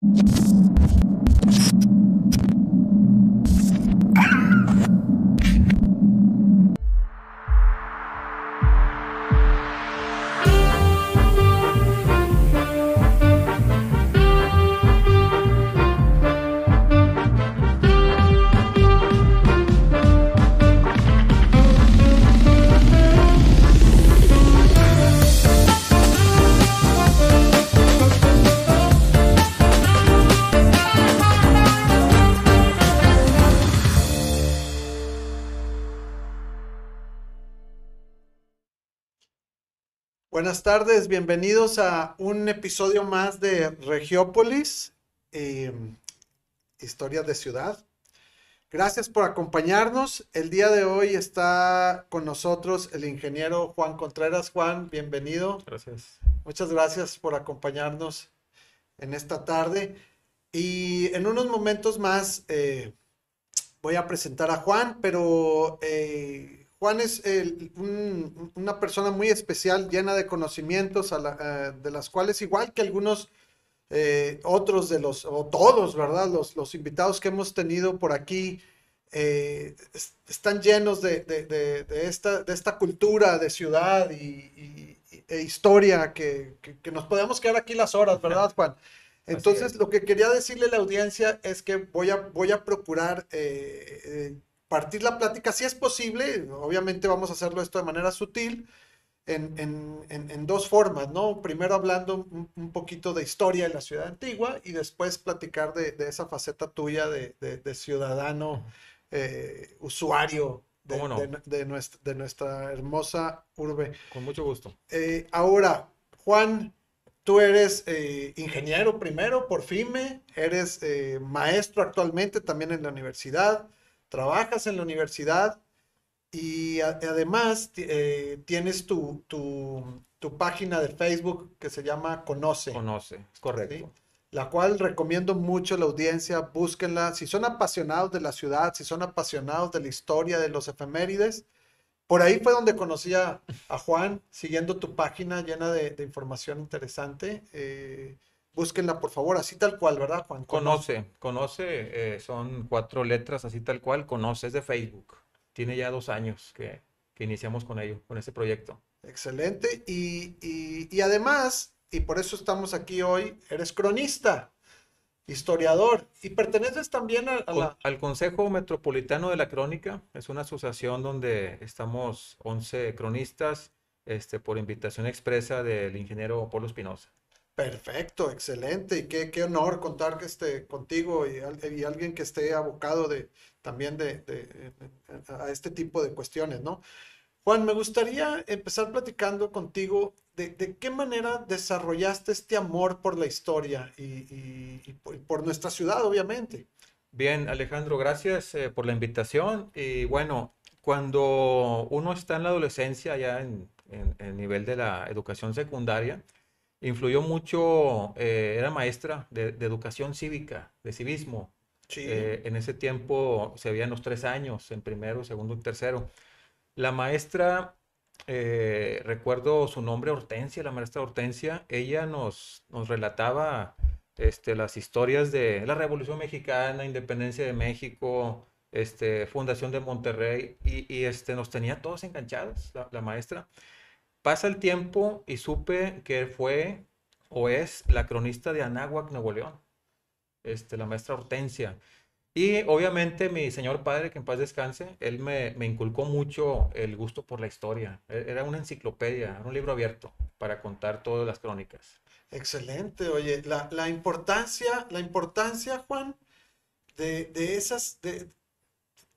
you Buenas tardes, bienvenidos a un episodio más de Regiópolis, eh, Historias de Ciudad. Gracias por acompañarnos. El día de hoy está con nosotros el ingeniero Juan Contreras. Juan, bienvenido. Gracias. Muchas gracias por acompañarnos en esta tarde. Y en unos momentos más eh, voy a presentar a Juan, pero eh, Juan es una persona muy especial, llena de conocimientos, eh, de las cuales, igual que algunos eh, otros de los, o todos, ¿verdad? Los, los invitados que hemos tenido por aquí, eh, están llenos de, esta, de esta cultura de ciudad y, e historia que, nos podemos quedar aquí las horas, ¿verdad, Juan? Entonces, lo que quería decirle a la audiencia es que voy a, voy a procurar partir la plática, si es posible, obviamente vamos a hacerlo esto de manera sutil, en, dos formas, ¿no? Primero hablando un, poquito de historia de la ciudad antigua y después platicar de, esa faceta tuya de, ciudadano, eh, usuario de, nuestra, hermosa urbe. Con mucho gusto. Eh, ahora, Juan, tú eres eh, ingeniero primero por FIME, eres maestro actualmente también en la universidad trabajas en la universidad y además eh, tienes tu, página de Facebook que se llama Conoce. Conoce, correcto. La cual recomiendo mucho a la audiencia, búsquenla. Si son apasionados de la ciudad, si son apasionados de la historia, de los efemérides, por ahí fue donde conocí a, Juan, siguiendo tu página llena de, información interesante. Eh, Búsquenla, por favor, así tal cual, ¿verdad, Juan? Conoce, conoce, eh, son cuatro letras, así tal cual, conoce, es de Facebook. Tiene ya dos años que, iniciamos con ello, con ese proyecto. Excelente. Y, además, y por eso estamos aquí hoy, eres cronista, historiador, y perteneces también al Consejo Metropolitano de la Crónica. Es una asociación donde estamos 11 cronistas este, por invitación expresa del ingeniero Polo Espinosa. Perfecto, excelente. Y qué, qué honor contar que esté contigo y, alguien que esté abocado de, también de, a este tipo de cuestiones, ¿no? Juan, me gustaría empezar platicando contigo de, qué manera desarrollaste este amor por la historia y, por, nuestra ciudad, obviamente. Bien, Alejandro, gracias eh, por la invitación. Y bueno, cuando uno está en la adolescencia, ya en el nivel de la educación secundaria, influyó mucho, eh, era maestra de, educación cívica, de civismo. Eh, en ese tiempo se veían los tres años, en primero, segundo y tercero. La maestra, eh, recuerdo su nombre, Hortensia, la maestra Hortensia, ella nos, nos relataba este, las historias de la Revolución Mexicana, Independencia de México, este, Fundación de Monterrey, y, este, nos tenía todos enganchados, la maestra. Pasa el tiempo y supe que fue o es la cronista de Anáhuac, Nuevo León, este, la maestra Hortensia. Y obviamente mi señor padre, que en paz descanse, él me, inculcó mucho el gusto por la historia. E, era una enciclopedia, un libro abierto para contar todas las crónicas. Excelente, oye, la, importancia, la importancia, Juan, de, de esas, de,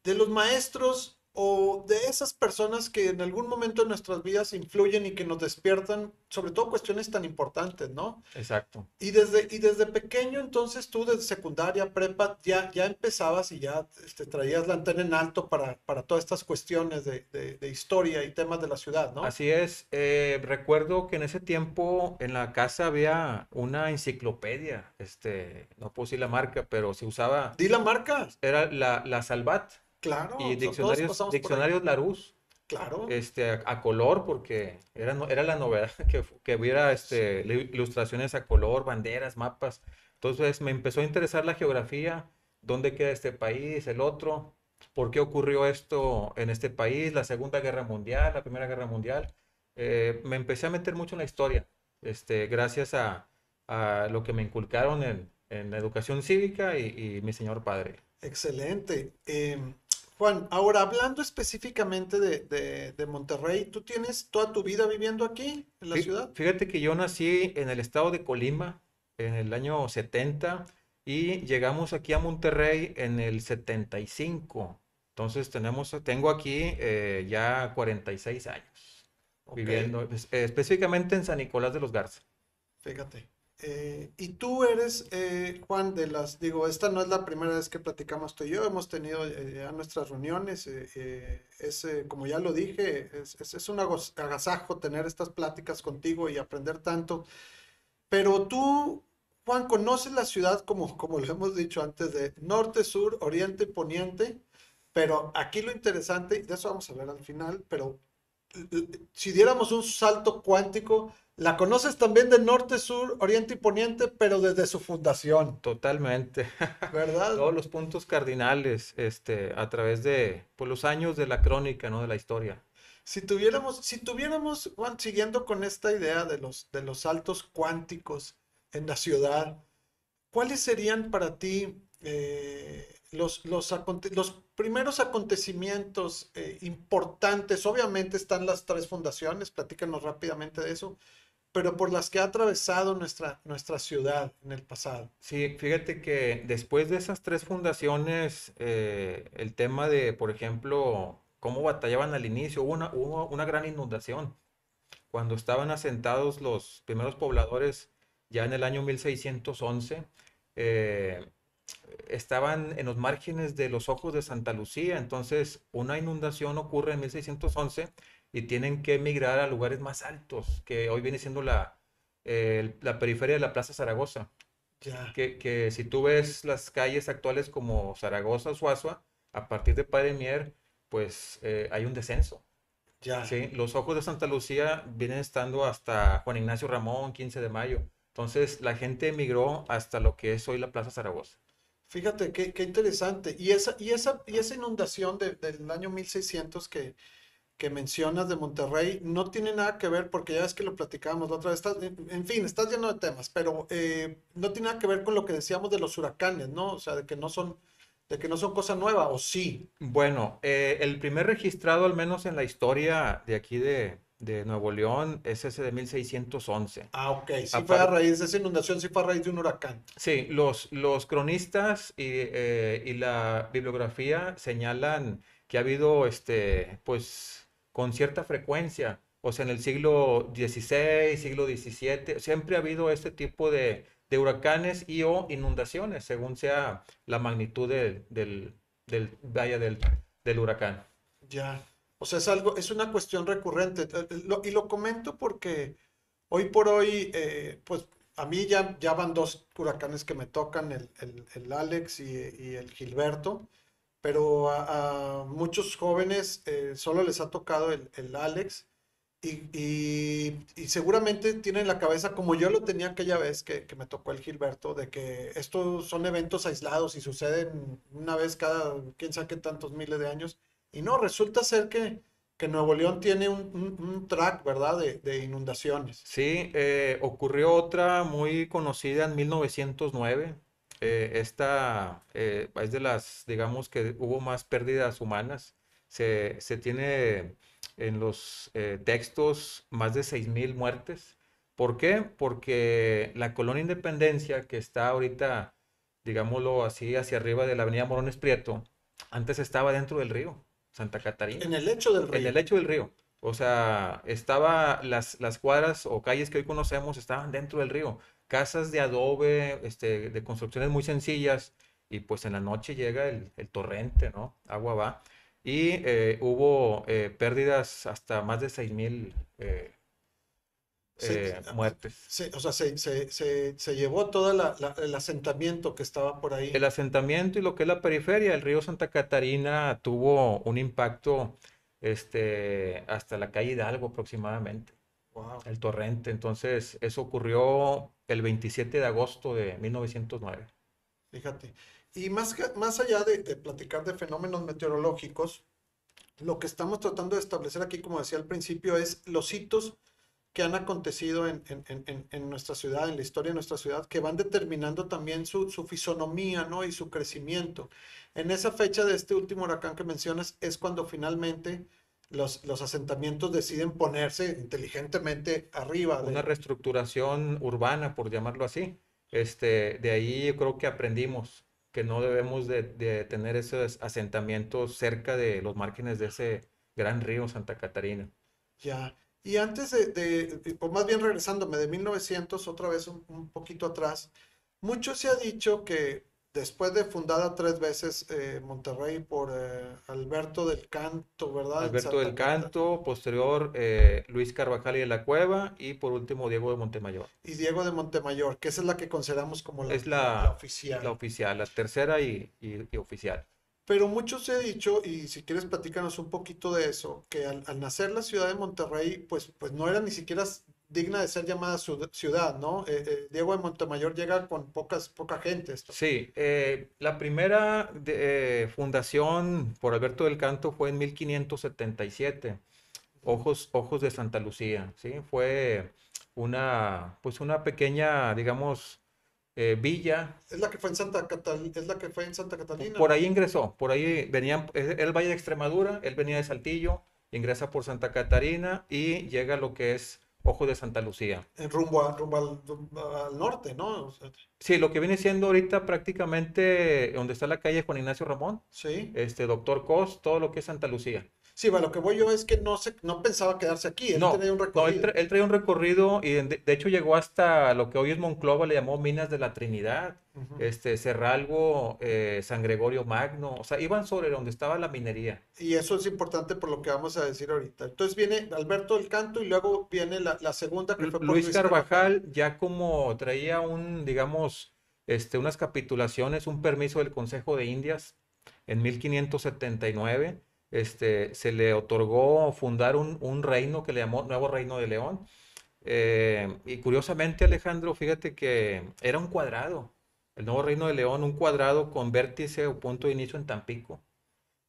de los maestros o de esas personas que en algún momento de nuestras vidas influyen y que nos despiertan, sobre todo cuestiones tan importantes, ¿no? Exacto. Y desde, y desde pequeño, entonces tú desde secundaria, prepa, ya, ya empezabas y ya este, traías la antena en alto para, para todas estas cuestiones de, de, historia y temas de la ciudad, ¿no? Así es. Eh, recuerdo que en ese tiempo en la casa había una enciclopedia, este, no puedo decir la marca, pero se usaba... ¿Di la marca? Era la, la Salvat. Claro. Y diccionarios, diccionarios Larousse. Claro. este, a, a color, porque era, era la novedad que, que hubiera este, ilustraciones a color, banderas, mapas. Entonces me empezó a interesar la geografía, dónde queda este país, el otro, por qué ocurrió esto en este país, la Segunda Guerra Mundial, la Primera Guerra Mundial. Eh, me empecé a meter mucho en la historia, este, gracias a, a lo que me inculcaron en, en la educación cívica y, y mi señor padre. Excelente. Em, Juan, ahora hablando específicamente de, de- de Monterrey, ¿tú tienes toda tu vida viviendo aquí, en la Fí- ciudad? Fíjate que yo nací en el estado de Colima en el año 70 y llegamos aquí a Monterrey en el 75. Entonces tenemos, tengo aquí eh, ya 46 años viviendo, es- específicamente en San Nicolás de los Garza. Fíjate. Eh, y tú eres, eh, Juan, de las, digo, esta no es la primera vez que platicamos tú y yo, hemos tenido eh, ya nuestras reuniones, eh, eh, es, eh, como ya lo dije, es, es- es un agasajo tener estas pláticas contigo y aprender tanto, pero tú, Juan, conoces la ciudad como, como lo hemos dicho antes, de norte, sur, oriente, poniente, pero aquí lo interesante, de eso vamos a hablar al final, pero si diéramos un salto cuántico, la conoces también de norte, sur, oriente y poniente, pero desde su fundación, Totalmente. ¿verdad? Todos los puntos cardinales este, a través de pues, los años de la crónica, ¿no? De la historia. Si tuviéramos, si tuviéramos, Juan, siguiendo con esta idea de los, de los saltos cuánticos en la ciudad, ¿cuáles serían para ti eh, los, los, los primeros acontecimientos eh, importantes? Obviamente están las tres fundaciones, platícanos rápidamente de eso, pero por las que ha atravesado nuestra, nuestra ciudad en el pasado. Sí, fíjate que después de esas tres fundaciones, eh, el tema de, por ejemplo, cómo batallaban al inicio, hubo una, hubo una gran inundación. Cuando estaban asentados los primeros pobladores, ya en el año 1611, eh, estaban en los márgenes de los ojos de Santa Lucía. Entonces, una inundación ocurre en 1611 y tienen que emigrar a lugares más altos, que hoy viene siendo la, eh, la periferia de la Plaza Zaragoza que, que si tú ves las calles actuales como Zaragoza Suazua, a partir de Padre Mier, pues eh, hay un descenso. ya. ¿sí? Los ojos de Santa Lucía vienen estando hasta Juan Ignacio Ramón, 15 de mayo. Entonces la gente emigró hasta lo que es hoy la Plaza Zaragoza. Fíjate qué, qué interesante. Y esa, y esa, y esa inundación de- del año 1600 que, que mencionas de Monterrey no tiene nada que ver, porque ya ves que lo platicábamos la otra vez, estás- en, en fin, estás lleno de temas, pero eh, no tiene nada que ver con lo que decíamos de los huracanes, ¿no? O sea, de que no son, de que no son cosa nueva, o sí. Bueno, eh, el primer registrado, al menos en la historia de aquí de, de Nuevo León, es ese de 1611. Ah, ok, sí Aparte- fue a raíz de esa inundación, sí fue a raíz de un huracán. Sí, los, los cronistas y, eh, y la bibliografía señalan que ha habido, este, pues, con cierta frecuencia, o sea, en el siglo XVI, siglo XVII, siempre ha habido este tipo de, de huracanes y o inundaciones, según sea la magnitud del, del, del, vaya, del, del huracán. Ya, o sea, es algo, es una cuestión recurrente. Eh, eh, y lo comento porque hoy por hoy, eh, pues a mí ya, ya van dos huracanes que me tocan, el, el- el Alex y, y el Gilberto, pero a, muchos jóvenes solo les ha tocado el, el Alex y, y- seguramente tienen en la cabeza, como yo lo tenía aquella vez que, que me tocó el Gilberto, de que estos son eventos aislados y suceden una vez cada quién sabe tantos miles de años. Y no, resulta ser que, que Nuevo León tiene un, un- track, ¿verdad?, de, de inundaciones. Sí, eh, ocurrió otra muy conocida en 1909. Eh, esta eh, es de las, digamos que hubo más pérdidas humanas. Se, se tiene en los eh, textos más de 6.000 muertes. ¿Por qué? Porque la colonia Independencia, que está ahorita, digámoslo así, hacia arriba de la avenida Morones Prieto, antes estaba dentro del río, Santa Catarina. En el lecho del En río. el lecho del río. O sea, estaba las, las cuadras o calles que hoy conocemos estaban dentro del río. Casas de adobe, este, de construcciones muy sencillas. Y pues en la noche llega el, el torrente, ¿no? Agua va. Y eh, hubo eh, pérdidas hasta más de 6 mil eh, Eh, muertes. se- o sea, se, se- se- se llevó todo la- la- el asentamiento que estaba por ahí. El asentamiento y lo que es la periferia, el río Santa Catarina tuvo un impacto este, hasta la calle Hidalgo aproximadamente, Wow. el torrente. Entonces, eso ocurrió el 27 de agosto de 1909. Fíjate. Y más, que- más allá de, de platicar de fenómenos meteorológicos, lo que estamos tratando de establecer aquí, como decía al principio, es los hitos que han acontecido en, en- en- en- nuestra ciudad, en la historia de nuestra ciudad, que van determinando también su, su fisonomía, ¿no? Y su crecimiento. En esa fecha de este último huracán que mencionas es cuando finalmente los, los asentamientos deciden ponerse inteligentemente arriba de... Una reestructuración urbana, por llamarlo así. Este, de ahí yo creo que aprendimos que no debemos de, de tener esos asentamientos cerca de los márgenes de ese gran río Santa Catarina. Ya. Y antes de, de- o más bien regresándome de 1900, otra vez un, un poquito atrás, mucho se ha dicho que después de fundada tres veces eh, Monterrey por eh, Alberto del Canto, ¿verdad? Alberto del Canto, posterior eh, Luis Carvajal y de la Cueva y por último Diego de Montemayor. Y Diego de Montemayor, que esa es la que consideramos como la, Es la- la oficial. La oficial, la tercera y, y- y oficial. Pero mucho se ha dicho, y si quieres platícanos un poquito de eso, que al, nacer la ciudad de Monterrey, pues, pues no era ni siquiera digna de ser llamada ciud- ciudad, ¿no? Eh, eh, Diego de Montemayor llega con pocas, poca gente. Sí, eh, la primera eh, fundación por Alberto del Canto fue en 1577, Ojos, Ojos de Santa Lucía, ¿sí? Fue una, pues una pequeña, digamos, eh, villa. Es la que fue en Santa Catalina, es la que fue en Santa Catalina. Por ahí ingresó, por ahí venían, el Valle de Extremadura, él venía de Saltillo, ingresa por Santa Catarina y llega a lo que es Ojos de Santa Lucía. En rumbo, a- rumbo al, norte, ¿no? O sea, Sí, lo que viene siendo ahorita prácticamente donde está la calle Juan Ignacio Ramón, sí. este Doctor Cos, todo lo que es Santa Lucía. Sí, bueno, lo que voy yo es que no se, no pensaba quedarse aquí, él No, tenía un no, él, recorrido. tra- él traía un recorrido y de, de hecho llegó hasta lo que hoy es Monclova, le llamó Minas de la Trinidad, Ujú. este Cerralgo, eh, San Gregorio Magno, o sea, iban sobre donde estaba la minería. Y eso es importante por lo que vamos a decir ahorita. Entonces viene Alberto del Canto y luego viene la, la segunda que fue por Luis Carvajal ya como traía un, digamos, este, unas capitulaciones, un permiso del Consejo de Indias en 1579, este, se le otorgó fundar un, un reino que le llamó Nuevo Reino de León. Eh, y curiosamente, Alejandro, fíjate que era un cuadrado, el Nuevo Reino de León, un cuadrado con vértice o punto de inicio en Tampico,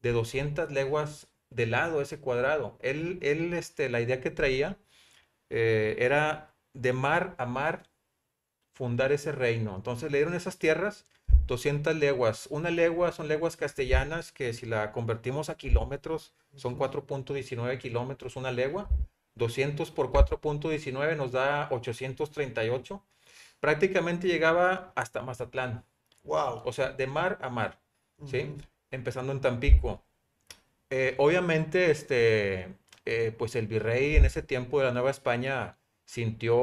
de 200 leguas de lado ese cuadrado. Él, él este, la idea que traía eh, era de mar a mar fundar ese reino. Entonces le dieron esas tierras, 200 leguas. Una legua son leguas castellanas que si la convertimos a kilómetros son 4.19 kilómetros una legua. 200 por 4.19 nos da 838. Prácticamente llegaba hasta Mazatlán, Wow. o sea, de mar a mar, ¿sí? Empezando en Tampico. Eh, obviamente, este, eh, pues el virrey en ese tiempo de la Nueva España sintió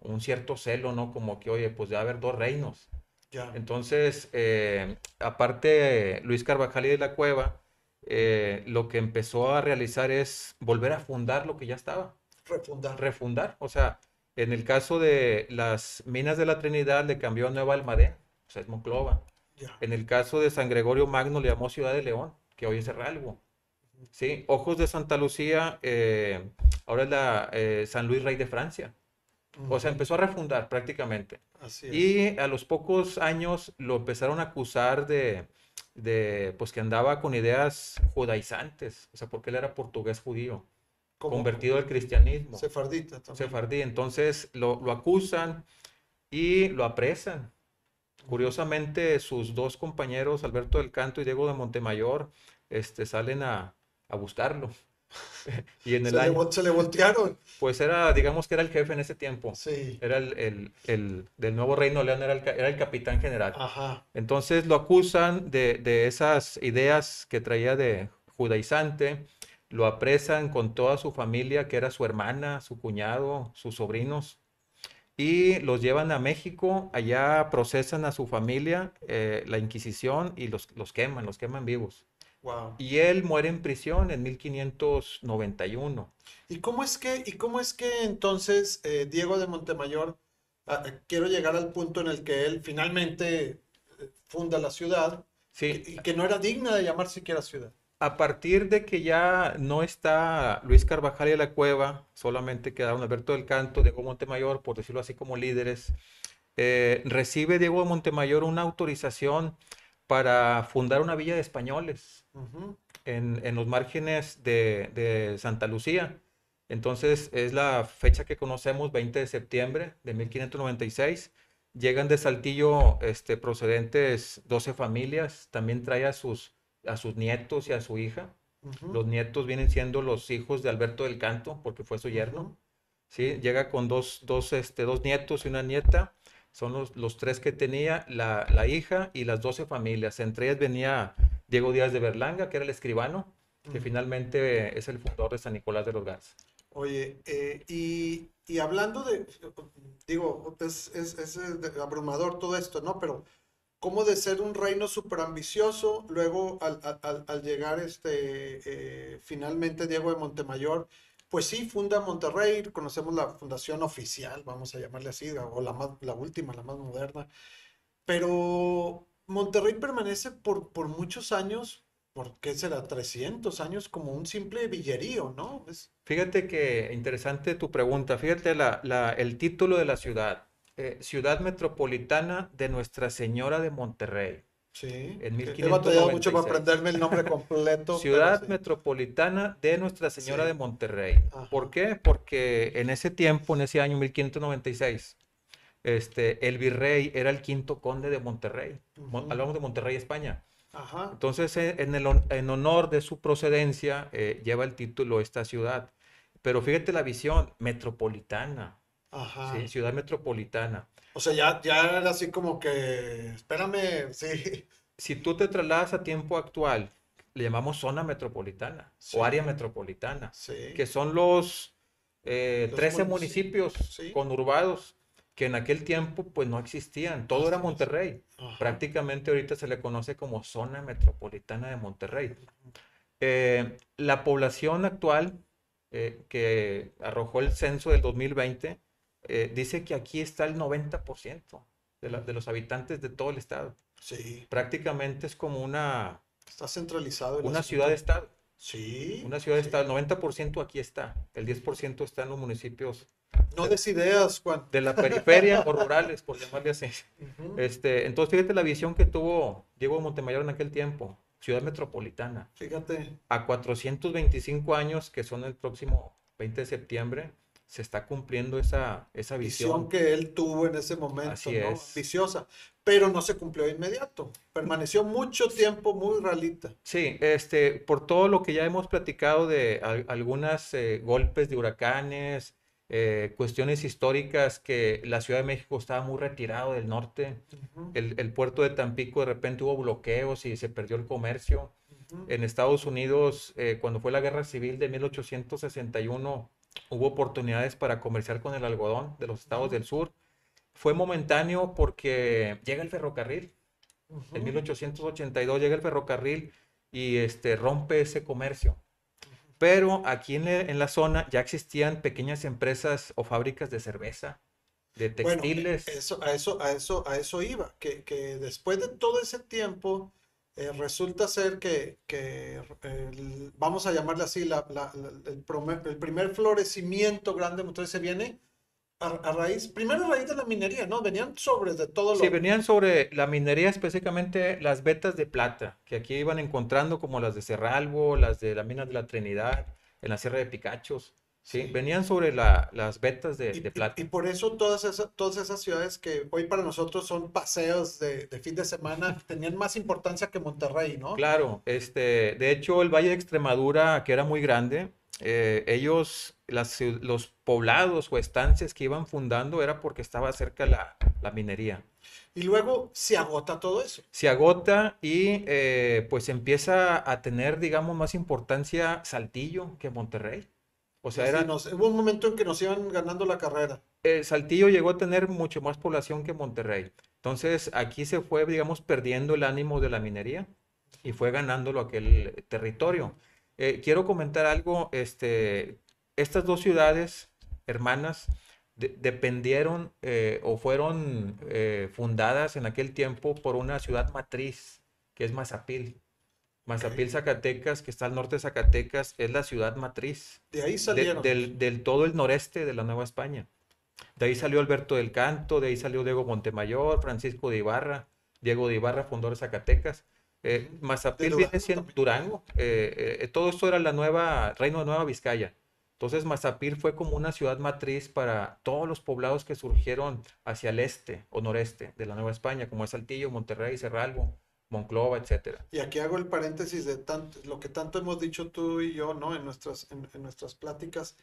un cierto celo, ¿no? Como que, oye, pues ya haber dos reinos. Ya. Entonces, eh, aparte, Luis Carvajal y de la Cueva, eh, lo que empezó a realizar es volver a fundar lo que ya estaba, Refundar. refundar. O sea, en el caso de las minas de la Trinidad le cambió a Nueva Almadén, o sea, es Monclova. Ya. En el caso de San Gregorio Magno le llamó Ciudad de León, que hoy es Cerralgo. ¿Sí? Ojos de Santa Lucía, eh, ahora es la San Luis Rey de Francia. O sea, empezó a refundar prácticamente. Así es. Y a los pocos años lo empezaron a acusar de, de, pues que andaba con ideas judaizantes, o sea, porque él era portugués judío, convertido al cristianismo, Sefardita también. sefardí. Entonces lo, lo acusan y lo apresan. Curiosamente, sus dos compañeros, Alberto del Canto y Diego de Montemayor, este, salen a, a buscarlo. y en Se el le, año, vol- se le voltearon. pues era, digamos que era el jefe en ese tiempo. Sí. Era el, el- el- del nuevo Reino León, era el, era el capitán general. Ajá. Entonces lo acusan de, de esas ideas que traía de judaizante, lo apresan con toda su familia, que era su hermana, su cuñado, sus sobrinos, y los llevan a México, allá procesan a su familia, eh, la Inquisición, y los, los queman, los queman vivos. Wow. Y él muere en prisión en 1591. ¿Y cómo es que, y cómo es que entonces eh, Diego de Montemayor, ah, eh, quiero llegar al punto en el que él finalmente eh, funda la ciudad Sí, y que no era digna de llamar siquiera ciudad? a partir de que ya no está Luis Carvajal y la Cueva, solamente quedaron Alberto del Canto, Diego Montemayor, por decirlo así como líderes, eh, recibe Diego Montemayor una autorización para fundar una villa de españoles en, los márgenes de, de, Santa Lucía. Entonces es la fecha que conocemos, 20 de septiembre de 1596. Llegan de Saltillo este, procedentes 12 familias, también trae a sus, a sus nietos y a su hija. Los nietos vienen siendo los hijos de Alberto del Canto, porque fue su yerno. ¿sí? Llega con dos, dos, este, dos nietos y una nieta. Son los, los tres que tenía, la, la, hija y las 12 familias. Entre ellas venía Diego Díaz de Berlanga, que era el escribano, que finalmente es el fundador de San Nicolás de los Garza. Oye, eh, y, y, hablando de, digo, es, es, es, abrumador todo esto, ¿no? Pero, ¿cómo de ser un reino súper ambicioso, luego al, al, al llegar este, eh, finalmente Diego de Montemayor, pues sí, funda Monterrey, conocemos la fundación oficial, vamos a llamarle así, o la, más, la última, la más moderna, pero Monterrey permanece por, por muchos años ¿por qué será 300 años como un simple villerío, ¿no? Fíjate que interesante tu pregunta. Fíjate la, el título de la ciudad. Eh, ciudad Metropolitana de Nuestra Señora de Monterrey. Sí. En 1596. He batallado mucho para aprenderme el nombre completo. Ciudad Metropolitana de Nuestra Señora de Monterrey. ¿Por qué? Porque en ese tiempo, en ese año 1596, este, el virrey era el quinto conde de Monterrey. Hablamos de Monterrey, España. Entonces, eh, en, el, en honor de su procedencia, eh, lleva el título esta ciudad. Pero fíjate la visión metropolitana. Ajá. ciudad metropolitana. O sea, ya, ya era así como que, espérame, sí. Si tú te trasladas a tiempo actual, le llamamos zona metropolitana o área metropolitana, que son los, eh, 13 municipios conurbados que en aquel tiempo pues no existían, todo era Monterrey. Prácticamente ahorita se le conoce como zona metropolitana de Monterrey. Eh, la población actual eh, que arrojó el censo del 2020 eh, dice que aquí está el 90% de, de, los habitantes de todo el estado. Sí. Prácticamente es como una... Está centralizado. Una ciudad-estado. Sí. Una ciudad-estado. El 90% aquí está. El 10% está en los municipios no des ideas, Juan. De la periferia o rurales, por llamarle así. este, entonces, fíjate la visión que tuvo Diego Montemayor en aquel tiempo. Ciudad metropolitana. Fíjate. A 425 años, que son el próximo 20 de septiembre, se está cumpliendo esa, esa visión. visión que él tuvo en ese momento, Así ¿no? Es. Viciosa. Pero no se cumplió de inmediato. Permaneció mucho tiempo muy realita. Sí, este, por todo lo que ya hemos platicado de algunos eh, golpes de huracanes, eh, cuestiones históricas que la Ciudad de México estaba muy retirado del norte, el, puerto de Tampico de repente hubo bloqueos y se perdió el comercio. En Estados Unidos, eh, cuando fue la guerra civil de 1861, hubo oportunidades para comerciar con el algodón de los estados del sur. Fue momentáneo porque llega el ferrocarril. En 1882 llega el ferrocarril y este, rompe ese comercio. Pero aquí en, la zona ya existían pequeñas empresas o fábricas de cerveza, de textiles. eso, a, eso, a, eso, a eso iba, que, después de todo ese tiempo, eh, resulta ser que, vamos a llamarle así, el, primer florecimiento grande, entonces se viene a, raíz, primero a raíz de la minería, ¿no? Venían sobre de todo lo... Sí, venían sobre la minería, específicamente las vetas de plata, que aquí iban encontrando como las de Cerralbo, las de la mina de la Trinidad, en la Sierra de Picachos. Sí, venían sobre la, las vetas de, plata. Y, por eso todas esas, todas esas ciudades que hoy para nosotros son paseos de, de, fin de semana tenían más importancia que Monterrey, ¿no? Claro, este, de hecho el Valle de Extremadura, que era muy grande, eh, ellos, los poblados o estancias que iban fundando era porque estaba cerca la, la minería. Y luego se agota todo eso. Se agota y eh, pues empieza a tener, digamos, más importancia Saltillo que Monterrey. O sea, era... hubo un momento en que nos iban ganando la carrera. Eh, Saltillo llegó a tener mucho más población que Monterrey. Entonces aquí se fue, digamos, perdiendo el ánimo de la minería y fue ganándolo aquel territorio. Eh, quiero comentar algo, este, estas dos ciudades hermanas dependieron eh, o fueron eh, fundadas en aquel tiempo por una ciudad matriz, que es Mazapil. Mazapil, Zacatecas, que está al norte de Zacatecas, es la ciudad matriz. De ahí de- salieron. del, del todo el noreste de la Nueva España. De ahí salió Alberto del Canto, de ahí salió Diego Montemayor, Francisco de Ibarra, Diego de Ibarra, fundador de Zacatecas. Eh, Mazapil viene siendo. Durango. eh, eh, todo esto era la nueva, Reino de Nueva Vizcaya. Entonces Mazapil fue como una ciudad matriz para todos los poblados que surgieron hacia el este o noreste de la Nueva España, como es Saltillo, Monterrey, Cerralbo, Monclova, etcétera. Y aquí hago el paréntesis de tanto, lo que tanto hemos dicho tú y yo, ¿no? En nuestras, en, en nuestras pláticas,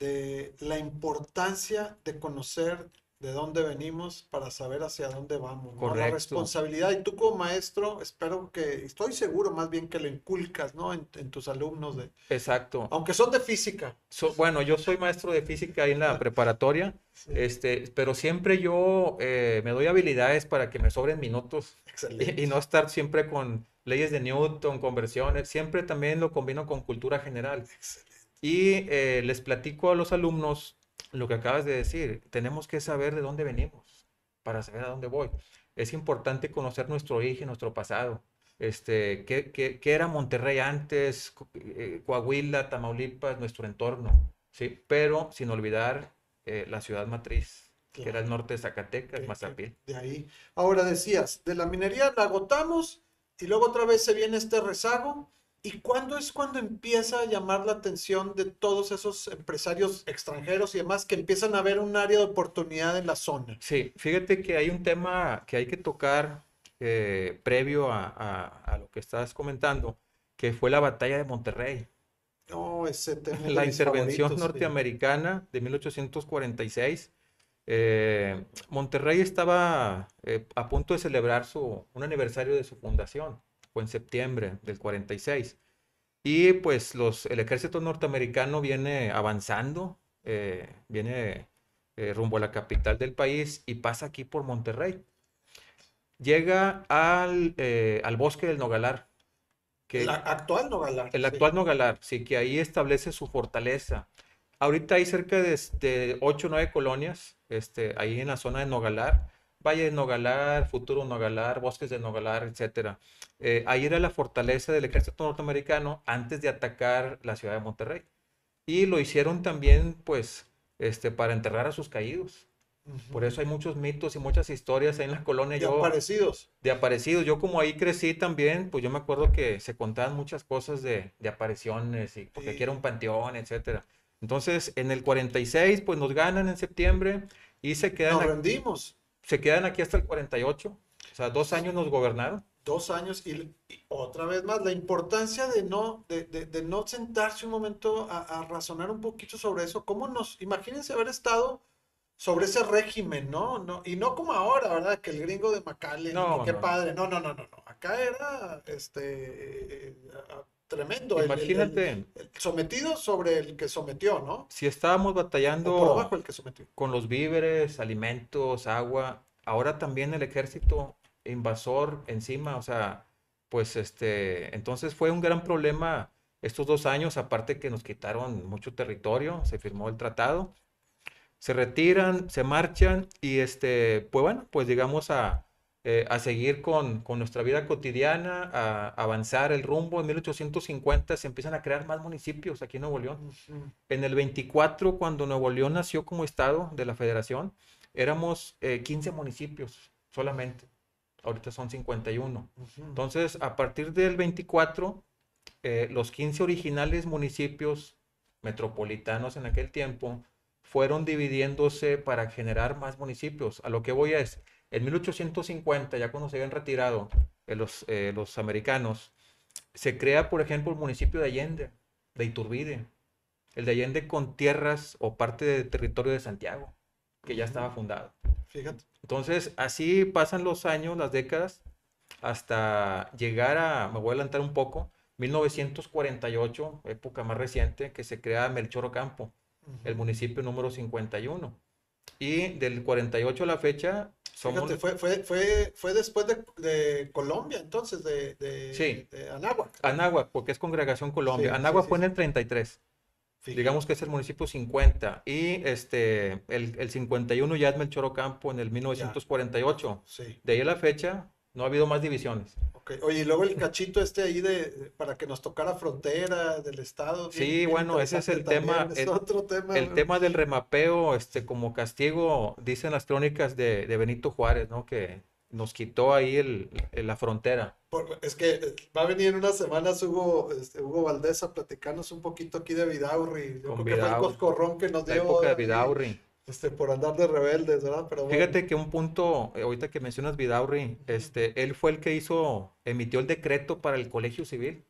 de la importancia de conocer de dónde venimos para saber hacia dónde vamos, ¿no? La responsabilidad. Y tú como maestro, espero que, estoy seguro más bien que lo inculcas, ¿no? En, en tus alumnos, de, Exacto. aunque son de física. So- bueno, yo soy maestro de física ahí en la preparatoria. Sí, Este, pero siempre yo eh, me doy habilidades para que me sobren minutos y, y no estar siempre con leyes de Newton, conversiones, siempre también lo combino con cultura general. excelente. Y eh, les platico a los alumnos lo que acabas de decir, tenemos que saber de dónde venimos para saber a dónde voy. Es importante conocer nuestro origen, nuestro pasado. Este, ¿qué, qué- qué era Monterrey antes, Co- eh, Coahuila, Tamaulipas, nuestro entorno? ¿sí? Pero sin olvidar eh, la ciudad matriz, que era el norte de Zacatecas, que- Mazapil. De ahí. Ahora decías, de la minería la agotamos y luego otra vez se viene este rezago. ¿Y cuándo es cuando empieza a llamar la atención de todos esos empresarios extranjeros y demás que empiezan a ver un área de oportunidad en la zona? Sí, fíjate que hay un tema que hay que tocar eh, previo a, a- a lo que estás comentando, que fue la batalla de Monterrey. No, ese tema de La mis intervención favoritos, sí. norteamericana de 1846. eh, Monterrey estaba eh, a punto de celebrar su, un aniversario de su fundación, fue en septiembre del 46. Y pues los, el ejército norteamericano viene avanzando, eh, viene eh, rumbo a la capital del país y pasa aquí por Monterrey. Llega al, eh, al bosque del Nogalar, que, El actual Nogalar. el sí. actual Nogalar, sí, que ahí establece su fortaleza. Ahorita hay cerca de, de 8 o 9 colonias, este, ahí en la zona de Nogalar, Valle de Nogalar, Futuro Nogalar, Bosques de Nogalar, etcétera. Eh, ahí era la fortaleza del ejército norteamericano antes de atacar la ciudad de Monterrey. Y lo hicieron también, pues, este, para enterrar a sus caídos. Por eso hay muchos mitos y muchas historias ahí en la colonia. Y Yo, aparecidos. de aparecidos. Yo como ahí crecí también, pues yo me acuerdo que se contaban muchas cosas de, de apariciones y porque Sí. aquí era un panteón, etcétera. Entonces, en el 46, pues nos ganan en septiembre y se quedan, Nos aquí, rendimos. Se quedan aquí hasta el 48. O sea, dos años nos gobernaron. dos años y, y otra vez más la importancia de no de, de- de no sentarse un momento a, a razonar un poquito sobre eso. Cómo nos imagínense haber estado sobre ese régimen no no y no como ahora verdad que el gringo de McAllen No, qué no, padre. No no no no no. Acá era este eh, eh, tremendo el- el- el- Imagínate, el sometido sobre el que sometió no si estábamos por batallando abajo el que sometió. con los víveres, alimentos, agua, ahora también el ejército invasor encima, o sea, pues este, entonces fue un gran problema estos dos años, aparte que nos quitaron mucho territorio, se firmó el tratado, se retiran, se marchan y este, pues bueno, pues llegamos a, eh, a seguir con, con nuestra vida cotidiana, a avanzar el rumbo. En 1850 se empiezan a crear más municipios aquí en Nuevo León. En el 24, cuando Nuevo León nació como estado de la federación, éramos eh, 15 municipios solamente. Ahorita son 51. Ujú. Entonces, a partir del 24, eh, los 15 originales municipios metropolitanos en aquel tiempo fueron dividiéndose para generar más municipios. A lo que voy es, en 1850, ya cuando se habían retirado eh, los, eh, los americanos, se crea, por ejemplo, el municipio de Allende, de Iturbide, el de Allende con tierras o parte del territorio de Santiago, que ya estaba fundado. fíjate Entonces, así pasan los años, las décadas, hasta llegar a, me voy a adelantar un poco, 1948, época más reciente, que se crea Melchor Ocampo, el municipio número 51. Y del 48 a la fecha, somos... Fíjate, fue, fue, fue, fue después de, de Colombia, entonces, de, de, Sí. de Anáhuac. Anáhuac, porque es Congregación Colombia. Sí, Anáhuac sí, fue en el 33. Fíjate. Digamos que es el municipio 50. Y este, el, el 51 ya es Melchor Ocampo en el 1948. Sí, De ahí a la fecha, no ha habido más divisiones. ok. Ok, Oye, y luego el cachito este ahí de para que nos tocara frontera del estado. Sí, bien bueno, ese es el tema, es el- otro tema. El ¿no? tema del remapeo, este, como castigo, dicen las crónicas de, de Benito Juárez, ¿no? Que nos quitó ahí el, el- la frontera. Por- es que eh, va a venir en unas semanas Hugo, este, Hugo Valdés a platicarnos un poquito aquí de Vidaurri. Yo Con creo que fue el Vidaurri. coscorrón que nos La dio época de Vidaurri. Este, por andar de rebeldes, ¿verdad? Pero bueno, Fíjate que un punto, eh, ahorita que mencionas Vidaurri, este, él fue el que hizo, emitió el decreto para el Colegio Civil.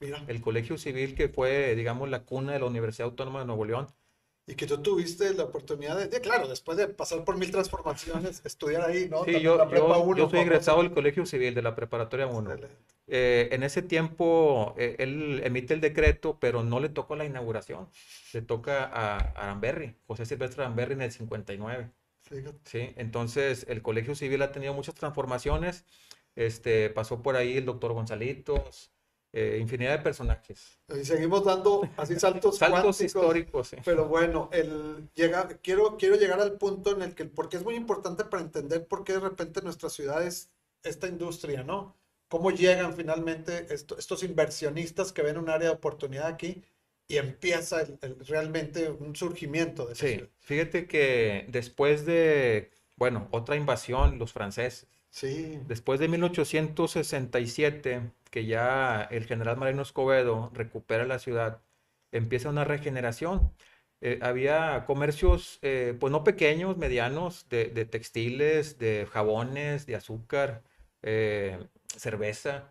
mira, El Colegio Civil que fue, digamos, la cuna de la Universidad Autónoma de Nuevo León. Y que tú tuviste la oportunidad de, de, claro, después de pasar por mil transformaciones, estudiar ahí, ¿no? Sí, También yo, la yo, uno, yo soy famosa. egresado del Colegio Civil de la Preparatoria 1. Excelente. Eh, en ese tiempo eh, él emite el decreto, pero no le tocó la inauguración. Le toca a Aramberri, José Silvestre Aramberri en el 59. Fíjate. ¿sí? Entonces el Colegio Civil ha tenido muchas transformaciones. Este, pasó por ahí el doctor Gonzalitos, eh, infinidad de personajes. Y seguimos dando así saltos Saltos históricos. sí. Pero bueno, el llega, quiero, quiero llegar al punto en el que, porque es muy importante para entender por qué de repente nuestra ciudad es esta industria, ¿no? Cómo llegan finalmente esto- estos inversionistas que ven un área de oportunidad aquí y empieza el- el- realmente un surgimiento de esa Sí, ciudad. fíjate que después de, bueno, otra invasión, los franceses, Sí, Después de 1867, que ya el general Mariano Escobedo recupera la ciudad, empieza una regeneración. Eh, había comercios, eh, pues no pequeños, medianos, de, de textiles, de jabones, de azúcar, eh, cerveza,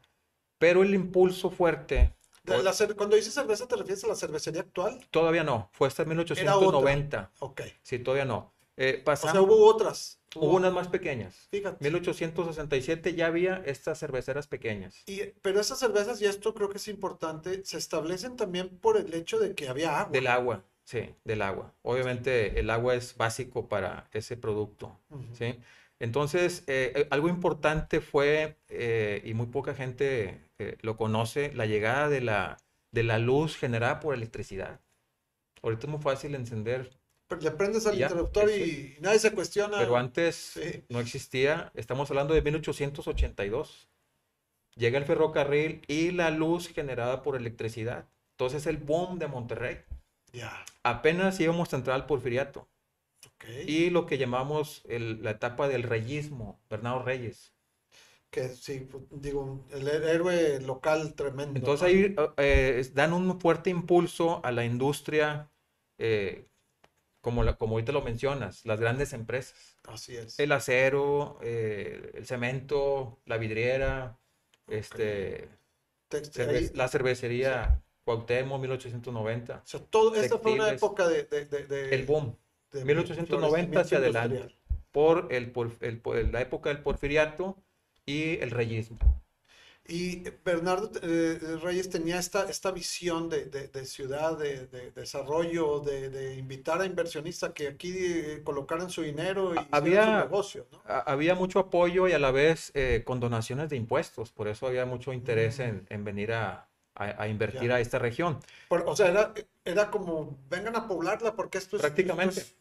pero el impulso fuerte, la cer- cuando dices cerveza, ¿te refieres a la cervecería actual? todavía no, fue hasta 1890. Ok. Sí, todavía no. Eh, O sea, hubo otras. hubo unas más pequeñas. Fíjate. 1867 ya había estas cerveceras pequeñas. Y, pero esas cervezas, y esto creo que es importante, se establecen también por el hecho de que había agua. Del agua, sí, del agua. Obviamente el agua es básico para ese producto. ¿sí? Entonces, eh, eh, algo importante fue, eh, y muy poca gente lo conoce, la llegada de la, de la luz generada por electricidad. Ahorita es muy fácil encender, le prendes al Ya, interruptor y nadie se cuestiona. pero antes Sí. no existía, estamos hablando de 1882. Llega el ferrocarril y la luz generada por electricidad. Entonces el boom de Monterrey. Ya, Apenas íbamos a entrar al porfiriato. y lo que llamamos el- la etapa del reyismo, Bernardo Reyes. Que sí, pues, digo, el héroe local tremendo. Entonces ahí eh, es- dan un fuerte impulso a la industria, eh, como, la- como ahorita lo mencionas, las grandes empresas. Así es. El acero, eh, el cemento, la vidriera, este, Text- cerve- la cervecería Cuauhtémoc, 1890. o sea, todo, esta fue una época de, de, de- de- El boom, de 1890 hacia adelante. por, el, por el- por la época del porfiriato y el reyismo. Y Bernardo eh, Reyes tenía esta, esta visión de, de- de ciudad, de, de desarrollo, de, de invitar a inversionistas que aquí eh, colocaran su dinero y Había- su negocio, ¿no? ha- había mucho apoyo y a la vez eh, con donaciones de impuestos, por eso había mucho interés en, en venir a, a- a invertir Mm. Ya. a esta región. Por- o sea, era, era como, vengan a poblarla porque esto es... Prácticamente. esto es-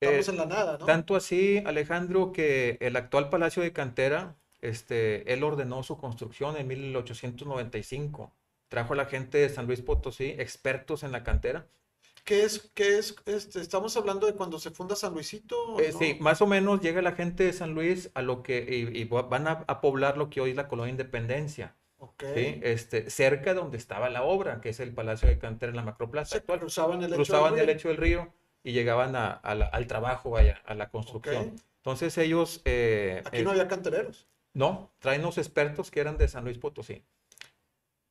estamos Eh, en la nada, ¿no? Tanto así, Alejandro, que el actual Palacio de Cantera, este, él ordenó su construcción en 1895. Trajo a la gente de San Luis Potosí, expertos en la cantera. ¿Qué es, qué es, este, estamos hablando de cuando se funda San Luisito? ¿o Eh, no? sí, más o menos llega la gente de San Luis a lo que y, y va- van a, a poblar lo que hoy es la colonia Independencia, Ok. ¿sí? Este, cerca de donde estaba la obra, que es el Palacio de Cantera en la Macroplaza Se actual. cruzaban el Cruzaban del el río. lecho del río y llegaban a- a la- al trabajo, vaya, a la construcción. Entonces ellos, eh, Aquí eh, no había cantereros. No, traen los expertos que eran de San Luis Potosí.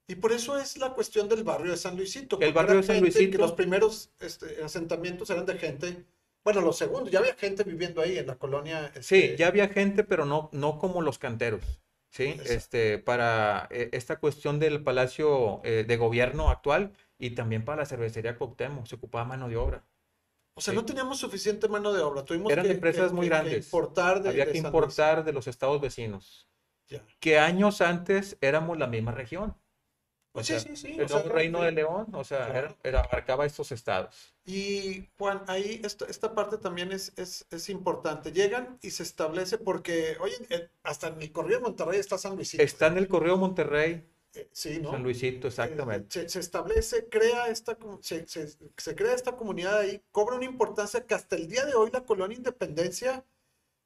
Y por eso es la cuestión del barrio de San Luisito. El barrio de San gente que Luisito- los primeros este, asentamientos eran de gente, bueno, los segundos, ya había gente viviendo ahí en la colonia. Sí, este, ya había gente, pero no, no como los canteros. ¿sí? Exacto. Este, para eh, esta cuestión del Palacio eh, de Gobierno actual y también para la cervecería Cuauhtémoc, se ocupaba mano de obra. O sea, sí. no teníamos suficiente mano de obra. Tuvimos Eran que, empresas que- muy que- grandes. importar de, Había de que importar de los estados vecinos, Ya. que años antes éramos la misma región. O Sí, sea, sí, sí, el o sea, reino de León, o sea, Claro. era- era- abarcaba estos estados. Y Juan, ahí esta, esta parte también es, es, es importante. Llegan y se establece porque, oye, eh, hasta en el Correo de Monterrey está San Luisito. Está en el Correo Monterrey, Eh, sí, ¿no? San Luisito, Eh, exactamente. Se, se establece, crea esta, se, se- se crea esta comunidad ahí, cobra una importancia que hasta el día de hoy la colonia Independencia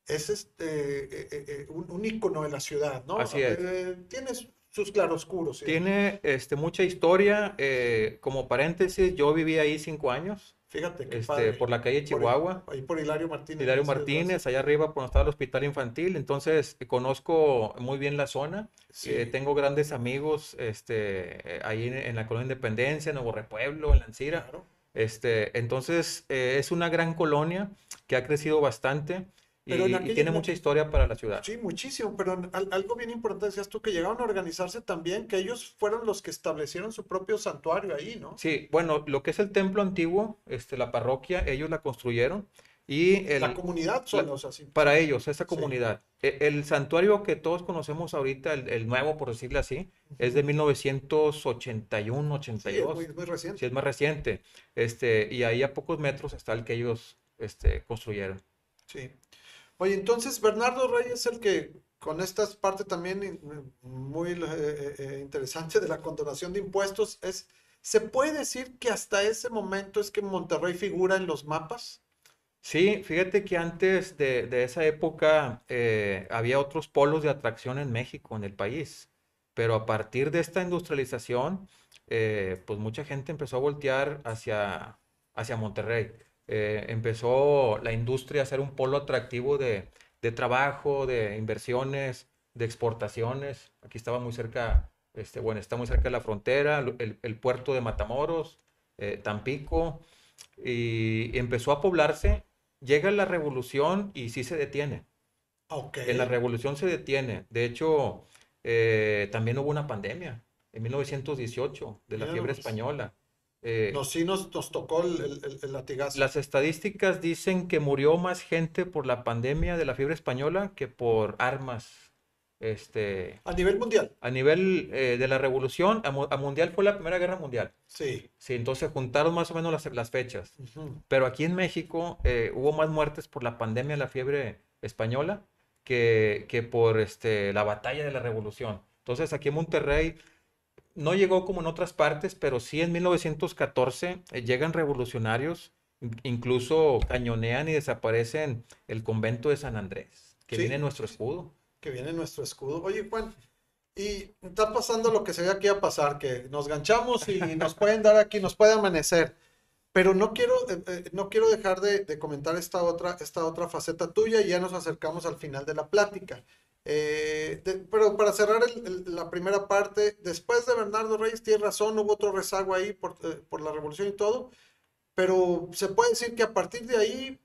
es este, eh, eh, eh, un, un ícono de la ciudad, ¿no? Así es. Eh, tiene sus claroscuros. ¿sí? Tiene este, mucha historia. eh, como paréntesis, yo viví ahí cinco años, Fíjate qué este, padre. por la calle Por- Chihuahua. ahí por Hilario Martínez. Hilario Martínez, allá arriba, por donde estaba el hospital infantil. Entonces, eh, conozco muy bien la zona. Sí. Eh, tengo grandes amigos este, eh, ahí en, en la Colonia Independencia, Nuevo Repueblo, en Lancira. Claro. Este, entonces, es una gran colonia que ha crecido bastante Pero y aquella- tiene mucha historia para la ciudad. Sí, muchísimo, pero al- algo bien importante decías tú que llegaron a organizarse también, que ellos fueron los que establecieron su propio santuario ahí, ¿no? Sí, bueno, lo que es el templo antiguo, este, la parroquia, ellos la construyeron y el, La comunidad son los así. para ellos, esa Sí. comunidad. E- El, santuario que todos conocemos ahorita, el, el nuevo, por decirlo así, es de 1981, Sí, es 82. muy, muy reciente. Sí, es más reciente. Este, y ahí a pocos metros está el que ellos este, construyeron. Sí. Oye, entonces Bernardo Reyes es el que con esta parte también eh, muy eh, eh, interesante de la condonación de impuestos es, ¿se puede decir que hasta ese momento es que Monterrey figura en los mapas? Sí, fíjate que antes de, de esa época había otros polos de atracción en México, en el país, pero a partir de esta industrialización, pues mucha gente empezó a voltear hacia, hacia Monterrey. Eh, empezó la industria a ser un polo atractivo de, de trabajo, de inversiones, de exportaciones. Aquí estaba muy cerca, este, bueno, está muy cerca de la frontera, el, el puerto de Matamoros, eh, Tampico, y empezó a poblarse. Llega la revolución y sí se detiene. Ok. En la revolución se detiene. De hecho, eh, también hubo una pandemia en 1918 de la fiebre española. Eh, Nos, sí nos, nos tocó el, el- latigazo. las estadísticas dicen que murió más gente por la pandemia de la fiebre española que por armas. Este, A nivel mundial. a nivel eh, de la revolución, a, mu- a mundial fue la Primera Guerra Mundial. Sí. Sí, entonces juntaron más o menos las, las fechas. Pero aquí en México eh, hubo más muertes por la pandemia de la fiebre española que, que por este, la batalla de la revolución. Entonces aquí en Monterrey no llegó como en otras partes, pero sí en 1914 eh, llegan revolucionarios, in- incluso cañonean y desaparecen el convento de San Andrés, que Sí, viene en nuestro escudo. que viene nuestro escudo. Oye, Juan, y está pasando lo que se ve iba a pasar, que nos ganchamos y nos pueden dar aquí, nos puede amanecer. Pero no quiero, eh, eh, no quiero dejar de, de comentar esta otra, esta otra faceta tuya y ya nos acercamos al final de la plática. Eh, de- pero para cerrar el- el- la primera parte, después de Bernardo Reyes, tienes razón, hubo otro rezago ahí por, eh, por la revolución y todo, pero se puede decir que a partir de ahí,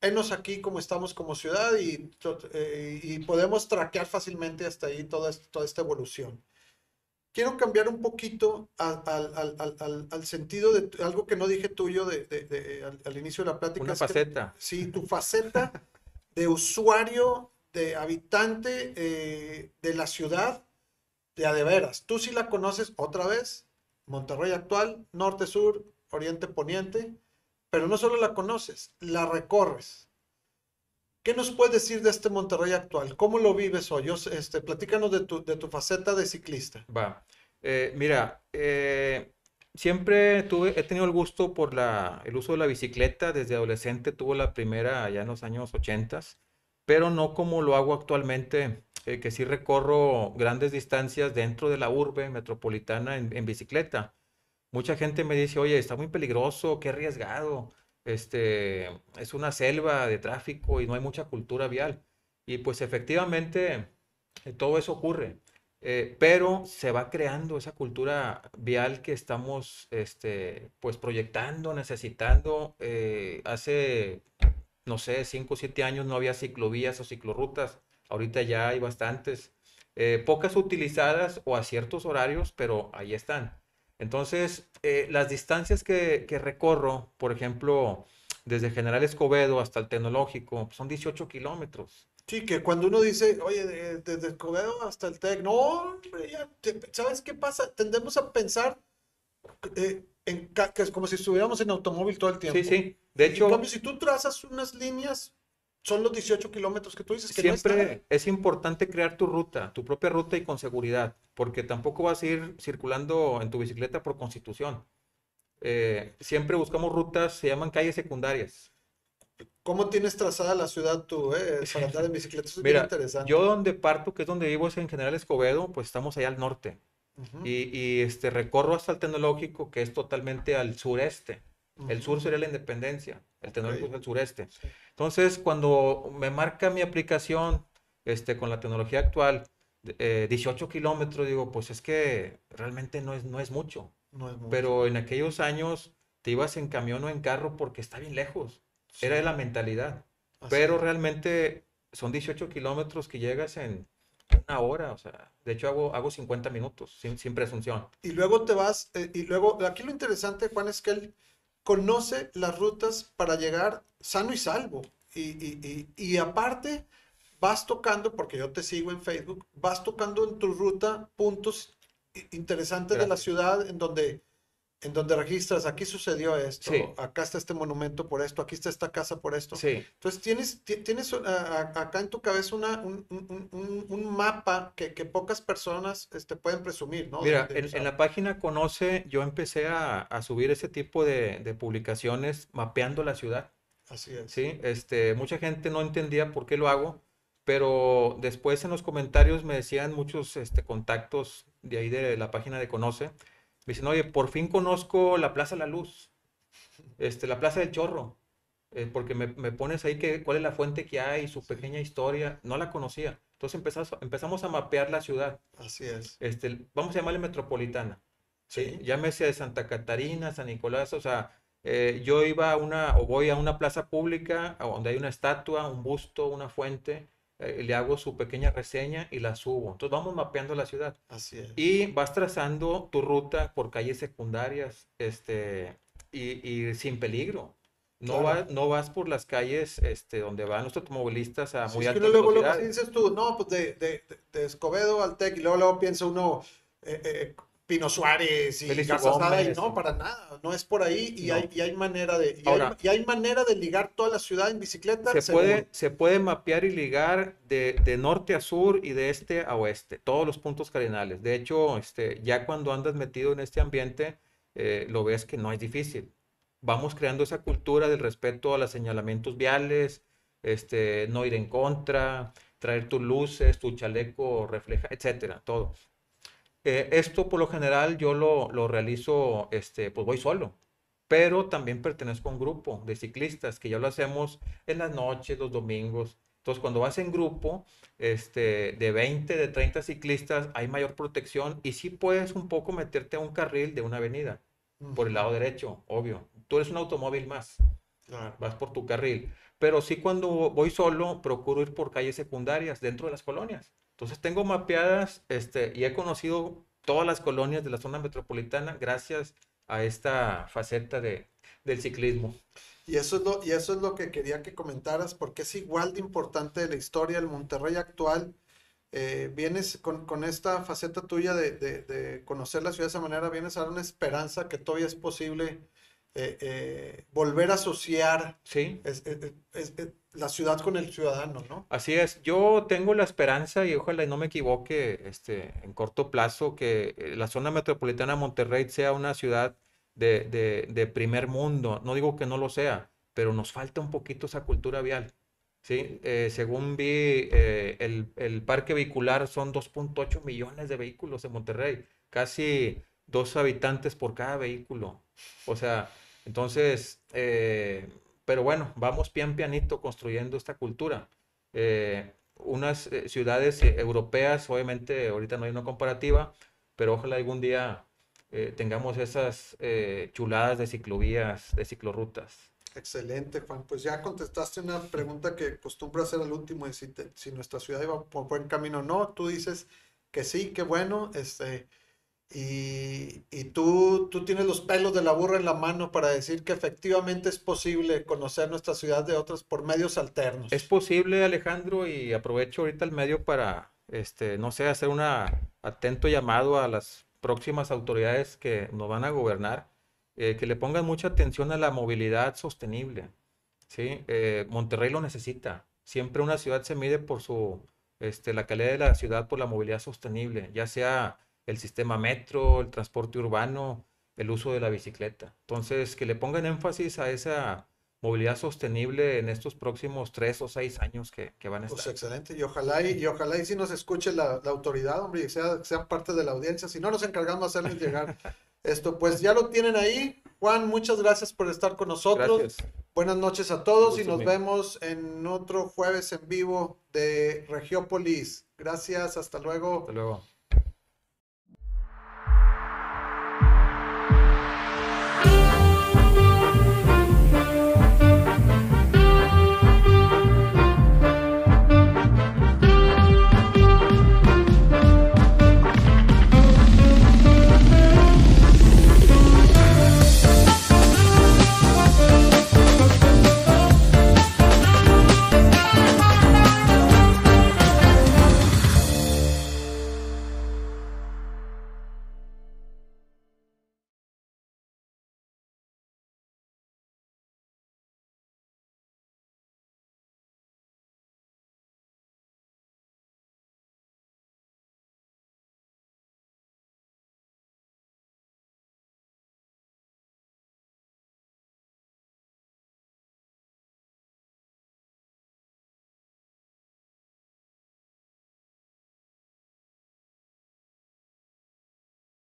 enos aquí como estamos como ciudad y, eh, y podemos traquear fácilmente hasta ahí toda, toda esta evolución. Quiero cambiar un poquito al, al- al- al- sentido de algo que no dije tuyo de, de- al, inicio de la plática. Una es que- faceta. Sí, tu faceta de usuario, de habitante eh, de la ciudad de a de veras. Tú sí la conoces otra vez, Monterrey actual, norte, sur, oriente, poniente, pero no solo la conoces, la recorres. ¿Qué nos puedes decir de este Monterrey actual? ¿Cómo lo vives hoy? Este, platícanos de tu, de tu faceta de ciclista. Va. Eh, mira, eh, siempre tuve, he tenido el gusto por la, el uso de la bicicleta. Desde adolescente tuve la primera allá en los años 80, pero no como lo hago actualmente, eh, que sí recorro grandes distancias dentro de la urbe metropolitana en, bicicleta. Mucha gente me dice, oye, está muy peligroso, qué arriesgado. Este, es una selva de tráfico y no hay mucha cultura vial. Y pues efectivamente eh, todo eso ocurre. Eh, pero se va creando esa cultura vial que estamos este, pues proyectando, necesitando. Hace, no sé, 5 o 7 años no había ciclovías o ciclorrutas. Ahorita ya hay bastantes. Eh, pocas utilizadas o a ciertos horarios, pero ahí están. Entonces, eh, las distancias que, que recorro, por ejemplo, desde General Escobedo hasta el Tecnológico, son 18 kilómetros. Sí, que cuando uno dice, oye, de- desde Escobedo hasta el TEC, no, ya ¿sabes qué pasa? Tendemos a pensar eh, en que es como si estuviéramos en automóvil todo el tiempo. Sí, sí. De En hecho, cambio, si tú trazas unas líneas, son los 18 kilómetros que tú dices que no es nada. siempre es importante crear tu ruta, tu propia ruta y con seguridad, porque tampoco vas a ir circulando en tu bicicleta por constitución. Eh, siempre buscamos rutas, se llaman calles secundarias. ¿Cómo tienes trazada la ciudad tú, eh, para andar en bicicleta? Eso es bien Mira, interesante. yo donde parto, que es donde vivo, es en General Escobedo, pues estamos allá al norte. Y, y, este, recorro hasta el tecnológico, que es totalmente al sureste. El sur sería la independencia, el tecnológico Ok. es el sureste. Sí. Entonces, cuando me marca mi aplicación este, con la tecnología actual, eh, 18 kilómetros, digo, pues es que realmente no es, no es mucho. No es mucho. Pero en aquellos años te ibas en camión o en carro porque está bien lejos. Sí, Era de la mentalidad. así Pero realmente son 18 kilómetros que llegas en una hora. O sea, de hecho hago, hago 50 minutos sin, sin presunción. Y luego te vas, eh, y luego, aquí lo interesante, Juan, es que él conoce las rutas para llegar sano y salvo. Y, y, y, y aparte, vas tocando, porque yo te sigo en Facebook, vas tocando en tu ruta puntos interesantes de la ciudad en donde, en donde registras, aquí sucedió esto, Sí. acá está este monumento por esto, aquí está esta casa por esto. Sí, Entonces tienes, ti- tienes uh, acá en tu cabeza una, un, un- un- un mapa que, que pocas personas este, pueden presumir, ¿no? Mira, De- de en, en la página Conoce, yo empecé a, a subir ese tipo de, de publicaciones mapeando la ciudad. Así es. Sí, este, mucha gente no entendía por qué lo hago, pero después en los comentarios me decían muchos este, contactos de ahí de la página de Conoce, me dicen, oye, por fin conozco la Plaza La Luz, este, la Plaza del Chorro, eh, porque me, me pones ahí que, cuál es la fuente que hay, su pequeña historia, no la conocía. Entonces empezamos, empezamos a mapear la ciudad, Así es. este, vamos a llamarle metropolitana. Sí. Llámese de Santa Catarina, San Nicolás, o sea, eh, yo iba a una, o voy a una plaza pública donde hay una estatua, un busto, una fuente, eh, le hago su pequeña reseña y la subo. Entonces vamos mapeando la ciudad Así es. y vas trazando tu ruta por calles secundarias, este, y, y sin peligro. No, Claro. vas, no vas por las calles este, donde van los automovilistas a Sí, muy es que alta luego, luego, dices tú, no, pues de, de, de- de Escobedo al TEC, y luego, luego piensa uno, eh, eh, Pino Suárez y Felicio y no, para nada, no es por ahí, y, No. hay, y hay manera de, y, Ahora- hay, y hay manera de ligar toda la ciudad en bicicleta, Se puede, se puede mapear y ligar de, de norte a sur y de este a oeste, todos los puntos cardinales. De hecho, este, ya cuando andas metido en este ambiente, eh, lo ves que no es difícil. Vamos creando esa cultura del respeto a los señalamientos viales, este, no ir en contra, traer tus luces, tu chaleco refleja, etcétera, todo. Eh, esto por lo general yo lo, lo realizo, este, pues voy solo, pero también pertenezco a un grupo de ciclistas que ya lo hacemos en las noches, los domingos. Entonces, cuando vas en grupo, este, de 20, de 30 ciclistas, hay mayor protección y sí puedes un poco meterte a un carril de una avenida, por el lado derecho, obvio. Tú eres un automóvil más, Claro. vas por tu carril. Pero sí cuando voy solo, procuro ir por calles secundarias dentro de las colonias. Entonces tengo mapeadas este, y he conocido todas las colonias de la zona metropolitana gracias a esta faceta de, del ciclismo. Y eso, es lo, y eso es lo que quería que comentaras, porque es igual de importante la historia del Monterrey actual. Eh, vienes con, con esta faceta tuya de, de- de conocer la ciudad de esa manera, vienes a dar una esperanza que todavía es posible eh, eh, volver a asociar Sí, es- es- es- es la ciudad con el ciudadano, ¿no? así es. Yo tengo la esperanza y ojalá y no me equivoque este, en corto plazo que eh, la zona metropolitana de Monterrey sea una ciudad de, de- de primer mundo. No digo que no lo sea, pero nos falta un poquito esa cultura vial. Sí, Eh, según vi, eh, el, el parque vehicular son 2.8 millones de vehículos en Monterrey, casi dos habitantes por cada vehículo. O sea, entonces, eh, pero bueno, vamos pian pianito construyendo esta cultura. Eh, unas eh, ciudades eh, europeas, obviamente ahorita no hay una comparativa, pero ojalá algún día eh, tengamos esas eh, chuladas de ciclovías, de ciclorrutas. Excelente, Juan. Pues ya contestaste una pregunta que acostumbro hacer al último, de si, te- si nuestra ciudad iba por buen camino o no. Tú dices que sí, que bueno. Este, Y, y tú, tú tienes los pelos de la burra en la mano para decir que efectivamente es posible conocer nuestra ciudad de otras por medios alternos. Es posible, Alejandro, y aprovecho ahorita el medio para, este, no sé, hacer un atento llamado a las próximas autoridades que nos van a gobernar, eh, que le pongan mucha atención a la movilidad sostenible. ¿sí? Eh, Monterrey lo necesita. Siempre una ciudad se mide por su, este, la calidad de la ciudad por la movilidad sostenible, ya sea el sistema metro, el transporte urbano, el uso de la bicicleta. Entonces, que le pongan énfasis a esa movilidad sostenible en estos próximos tres o seis años que, que van a Pues estar. excelente, y ojalá y, y ojalá y si nos escuche la, la autoridad, hombre, y sea, sean parte de la audiencia, si no nos encargamos de hacerles llegar esto, pues ya lo tienen ahí. Juan, muchas gracias por estar con nosotros. Gracias. Buenas noches a todos y nos mío. vemos en otro jueves en vivo de Regiópolis. Gracias, hasta luego. Hasta luego.